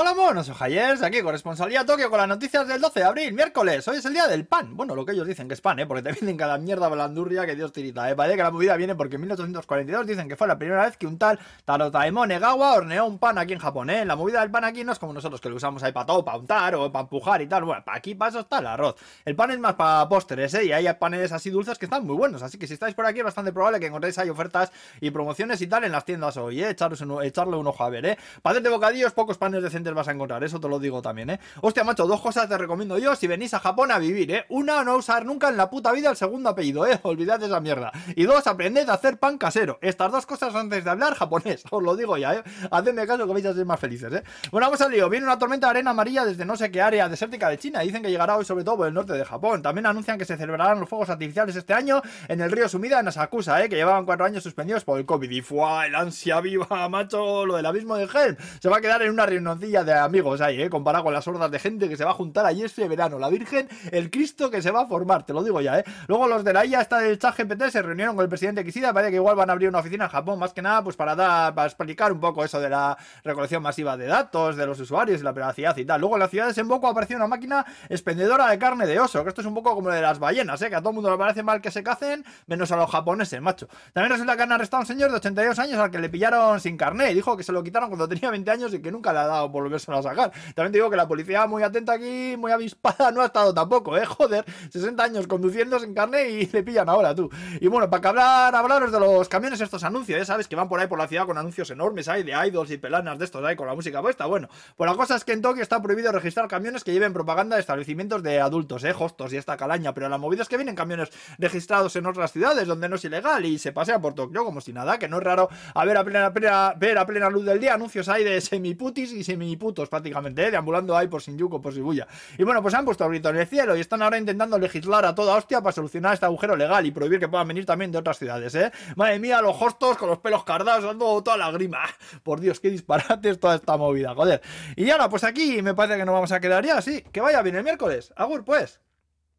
Hola monos, soy Jayers, aquí corresponsalía Tokio con las noticias del 12 de abril, miércoles. Hoy es el día del pan. Bueno, lo que ellos dicen que es pan, ¿eh? Porque te venden cada mierda blandurria que Dios tirita, ¿eh? Parece que la movida viene porque en 1842 dicen que fue la primera vez que un tal Tarotaemon Egawa horneó un pan aquí en Japón, ¿eh? La movida del pan aquí no es como nosotros que lo usamos ahí para todo, para untar o para empujar y tal. Bueno, para aquí, para eso está el arroz. El pan es más para postres, ¿eh? Y hay panes así dulces que están muy buenos. Así que si estáis por aquí es bastante probable que encontréis ahí ofertas y promociones y tal en las tiendas hoy, ¿eh? echarle un ojo a ver, ¿eh? Para de bocadillos, pocos panes decentes vas a encontrar, eso lo digo también, ¿eh? Hostia, macho, dos cosas te recomiendo yo si venís a Japón a vivir, ¿eh? Una, no usar nunca en la puta vida el segundo apellido, ¿eh? Olvidad esa mierda. Y dos, aprended a hacer pan casero. Estas dos cosas antes de hablar japonés, os lo digo ya, ¿eh? Hacedme caso que vais a ser más felices, ¿eh? Bueno, vamos al lío. Viene una tormenta de arena amarilla desde no sé qué área desértica de China. Dicen que llegará hoy sobre todo por el norte de Japón. También anuncian que se celebrarán los fuegos artificiales este año en el río Sumida en Asakusa, ¿eh? Que llevaban cuatro años suspendidos por el COVID. Y fue el ansia viva, macho, lo del abismo de Helm. Se va a quedar en una de amigos ahí, ¿eh? Comparado con las hordas de gente que se va a juntar allí este verano. La Virgen, el Cristo que se va a formar, te lo digo ya, ¿eh? Luego los de la IA esta del chat GPT se reunieron con el presidente Kishida, parece que igual van a abrir una oficina en Japón, más que nada, pues para dar, para explicar un poco eso de la recolección masiva de datos, de los usuarios y la privacidad y tal. Luego en la ciudad de Senboku apareció una máquina expendedora de carne de oso, que esto es un poco como de las ballenas, ¿eh? Que a todo el mundo le parece mal que se cacen, menos a los japoneses, macho. También resulta que han arrestado un señor de 82 años al que le pillaron sin carné dijo que se lo quitaron cuando tenía 20 años y que nunca le ha dado por volverse a sacar. También te digo que la policía muy atenta aquí, muy avispada, no ha estado tampoco, ¿eh? Joder, 60 años conduciendo sin carne y le pillan ahora, tú. Y bueno, para que hablar, hablaros de los camiones estos anuncios, ya sabes que van por ahí por la ciudad con anuncios enormes, hay de idols y pelanas de estos ahí con la música puesta. Bueno, pues la cosa es que en Tokio está prohibido registrar camiones que lleven propaganda de establecimientos de adultos, ¿eh? Hostos y esta calaña, pero la movida es que vienen camiones registrados en otras ciudades donde no es ilegal y se pasea por Tokio como si nada, que no es raro a ver a plena, plena, ver a plena luz del día anuncios ahí de semiputis y semiputos prácticamente, ¿eh? deambulando ahí por Shinjuku, por Shibuya. Y bueno, pues han puesto el grito en el cielo y están ahora intentando legislar a toda hostia para solucionar este agujero legal y prohibir que puedan venir también de otras ciudades, ¿eh? Madre mía, los hostos con los pelos cardados dando toda la grima. Por Dios, qué disparate es toda esta movida, joder. Y ahora, pues aquí me parece que nos vamos a quedar ya, sí. Que vaya bien el miércoles. Agur, pues.